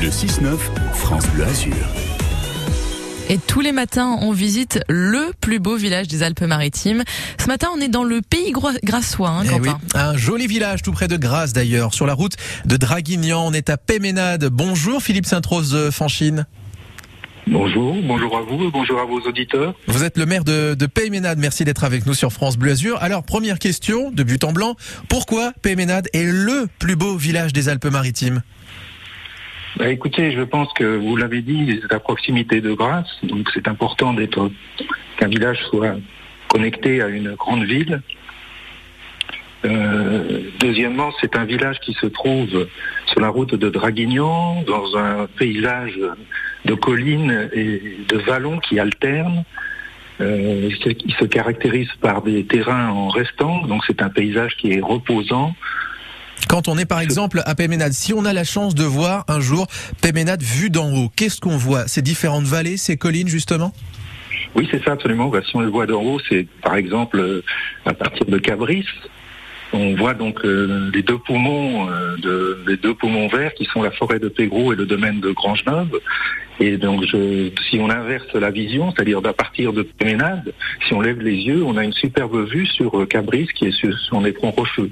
Le 6-9, France Bleu Azur. Et tous les matins, on visite le plus beau village des Alpes-Maritimes. Ce matin, on est dans le pays grassois, hein, Eh Quentin. oui, un joli village tout près de Grasse d'ailleurs, sur la route de Draguignan. On est à Péménade. Bonjour Philippe Sainte-Rose de Fanchine. Bonjour, bonjour à vous et bonjour à vos auditeurs. Vous êtes le maire de, de Péménade. Merci d'être avec nous sur France Bleu Azur. Alors, première question, de but en blanc. Pourquoi Péménade est le plus beau village des Alpes-Maritimes? Bah, écoutez, je pense que vous l'avez dit, c'est à proximité de Grasse, donc c'est important d'être qu'un village soit connecté à une grande ville. Euh, deuxièmement, c'est un village qui se trouve sur la route de Draguignan, dans un paysage de collines et de vallons qui alternent. Euh, il se- caractérise par des terrains en restant, donc c'est un paysage qui est reposant. Quand on est par exemple à Péménade, si on a la chance de voir un jour Péménade vue d'en haut, qu'est-ce qu'on voit? Ces différentes vallées, ces collines justement? Oui, c'est ça absolument. Bah, si on le voit d'en haut, c'est par exemple euh, à partir de Cabris. On voit donc euh, les deux poumons, euh, les deux poumons verts qui sont la forêt de Pégros et le domaine de Grangeneuve. Et donc, je, si on inverse la vision, c'est-à-dire à partir de Péménade, si on lève les yeux, on a une superbe vue sur Cabris qui est sur son éperon rocheux.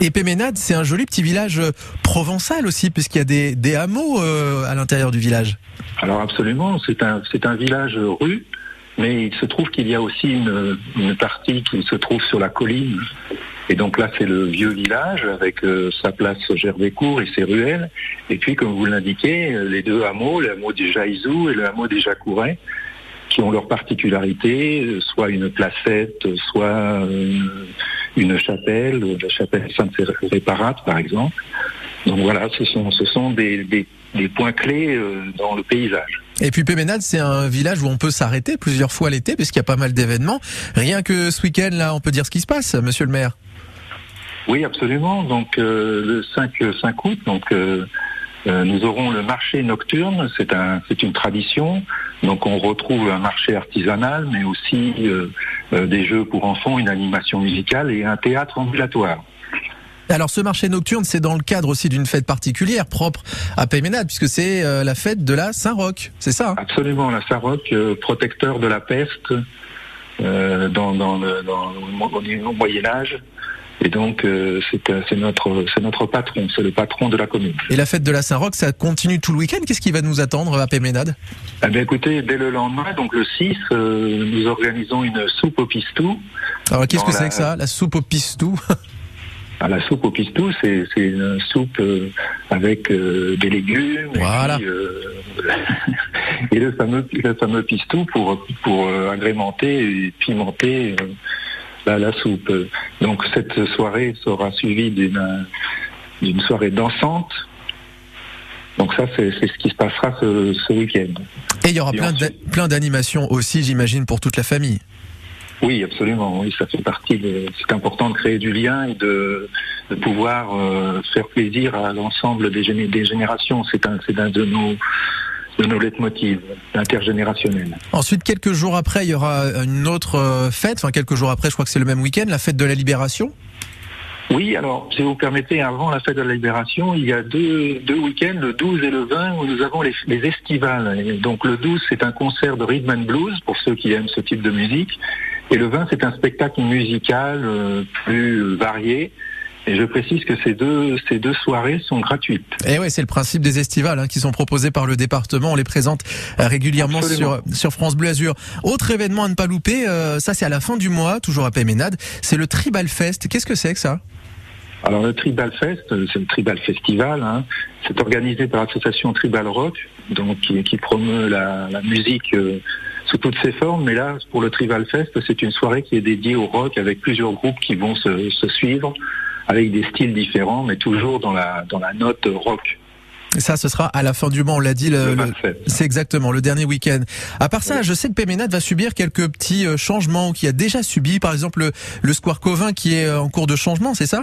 Et Péménade, c'est un joli petit village euh, provençal aussi, puisqu'il y a des, hameaux euh, à l'intérieur du village. Alors absolument, c'est un, c'est un village rue, mais il se trouve qu'il y a aussi une, partie qui se trouve sur la colline. Et donc là, c'est le vieux village avec euh, sa place Gervais-Court et ses ruelles. Et puis, comme vous l'indiquez, les deux hameaux, le hameau des Jaizou et le hameau des Jacouret, qui ont leur particularité, soit une placette, soit une chapelle, la chapelle Sainte-Réparate par exemple. Donc voilà, ce sont, ce sont des, des- des points clés euh, dans le paysage. Et puis Péménade, c'est un village où on peut s'arrêter plusieurs fois l'été, puisqu'il y a pas mal d'événements. Rien que ce week-end, là, on peut dire ce qui se passe, monsieur le maire. Oui, absolument. Donc euh, le 5, 5 août, donc euh, euh, nous aurons le marché nocturne. C'est un, c'est une tradition. Donc on retrouve un marché artisanal, mais aussi euh, euh, des jeux pour enfants, une animation musicale et un théâtre ambulatoire. Alors ce marché nocturne, c'est dans le cadre aussi d'une fête particulière propre à Péménade, puisque c'est euh, la fête de la Saint-Roch, c'est ça hein? Absolument, la Saint-Roch, euh, protecteur de la peste euh, dans, dans le, dans au Moyen Âge. Et donc euh, c'est euh, c'est notre, c'est notre patron, c'est le patron de la commune. Et la fête de la Saint-Roch, ça continue tout le week-end? Qu'est-ce qui va nous attendre à Péménade? Eh bien, écoutez, dès le lendemain, donc le 6, euh, nous organisons une soupe au pistou. Alors qu'est-ce que c'est que ça La soupe au pistou? À la soupe au pistou, c'est une soupe euh, avec euh, des légumes et Voilà. puis, euh, et, le fameux le fameux pistou pour pour agrémenter et pimenter euh, la, soupe. Donc cette soirée sera suivie d'une d'une soirée dansante. Donc ça c'est ce qui se passera ce, ce week-end. Et il y aura Et plein d'animations aussi, j'imagine, pour toute la famille. Oui, absolument. Oui, ça fait partie. De... C'est important de créer du lien et de, de pouvoir euh, faire plaisir à l'ensemble des, des générations. C'est un, c'est un de nos de nos leitmotivs intergénérationnels. Ensuite, quelques jours après, il y aura une autre euh, fête. Enfin, quelques jours après, je crois que c'est le même week-end, la fête de la Libération. Oui, alors, si vous permettez, avant la fête de la Libération, il y a deux, deux week-ends, le 12 et le 20, où nous avons les, les estivales. Et donc le 12, c'est un concert de rhythm and blues, pour ceux qui aiment ce type de musique. Et le 20, c'est un spectacle musical euh, plus varié. Et je précise que ces deux, ces deux soirées sont gratuites. Et ouais, c'est le principe des estivales hein, qui sont proposés par le département. On les présente euh, régulièrement Absolument. sur sur France Bleu Azur. Autre événement à ne pas louper, euh, ça c'est à la fin du mois, toujours à Péménade. C'est le Tribal Fest. Qu'est-ce que c'est que ça? Alors le Tribal Fest, euh, c'est le Tribal Festival. Hein. C'est organisé par l'association Tribal Rock, donc qui, qui promeut la, la musique euh, sous toutes ses formes. Mais là, pour le Tribal Fest, c'est une soirée qui est dédiée au rock avec plusieurs groupes qui vont se, se suivre avec des styles différents, mais toujours dans la dans la note rock. Ça, ce sera à la fin du mois. On l'a dit. Le, Le le- 27. c'est exactement le dernier week-end. À part ça, je sais que Péménade va subir quelques petits euh, changements, qui a déjà subi, par exemple, le, le Square Covin qui est euh, en cours de changement, c'est ça?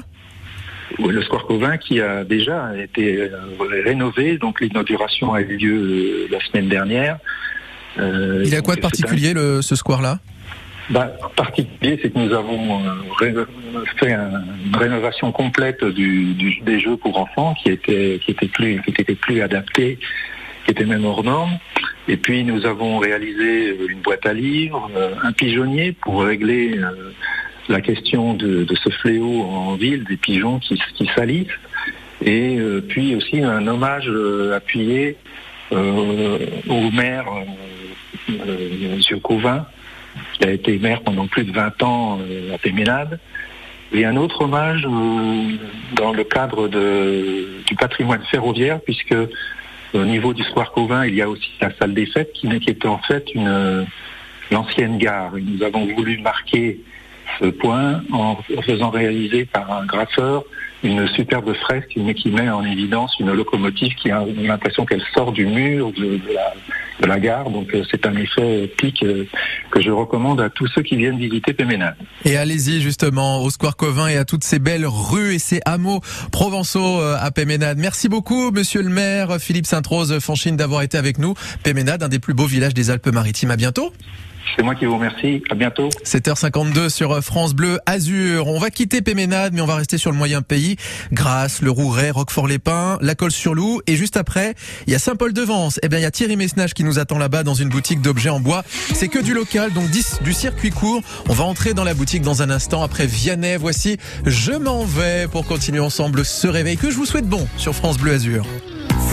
Oui, Le Square Covin qui a déjà été euh, rénové, donc l'inauguration a eu lieu la semaine dernière. Il a donc quoi de un- particulier, le, ce square-là? Bah, particulier, c'est que nous avons euh, fait une rénovation complète des jeux pour enfants qui étaient qui était plus qui était plus adaptés, qui étaient même hors normes. Et puis nous avons réalisé une boîte à livres, un pigeonnier pour régler la question de, ce fléau en ville des pigeons qui, qui salissent. Et puis aussi un hommage appuyé au maire euh, M. Qui a été maire pendant plus de 20 ans euh, à Péménade. Et un autre hommage euh, dans le cadre du patrimoine ferroviaire, puisque au niveau du Square Covin, il y a aussi la salle des fêtes qui, était en fait une l'ancienne gare. Nous avons voulu marquer ce point en faisant réaliser par un graffeur une superbe fresque qui met en évidence une locomotive qui a l'impression qu'elle sort du mur gare. Donc euh, c'est un effet optique euh, que je recommande à tous ceux qui viennent visiter Péménade. Et allez-y justement au Square Covin et à toutes ces belles rues et ces hameaux provençaux euh, à Péménade. Merci beaucoup monsieur le maire Philippe Sainte-Rose Fanchine d'avoir été avec nous. Péménade, un des plus beaux villages des Alpes-Maritimes. À bientôt. C'est moi qui vous remercie. À bientôt. 7h52 sur France Bleu Azur. On va quitter Péménade, mais on va rester sur le moyen pays. Grasse, le Rouret, Roquefort-les-Pins, la Colle-sur-Loup. Et juste après, il y a Saint-Paul-de-Vence. Eh bien, il y a Thierry Messnage qui nous attend là-bas dans une boutique d'objets en bois. C'est que du local, donc du circuit court. On va entrer dans la boutique dans un instant. Après Vianney, voici Je m'en vais pour continuer ensemble ce réveil que je vous souhaite bon sur France Bleu Azur.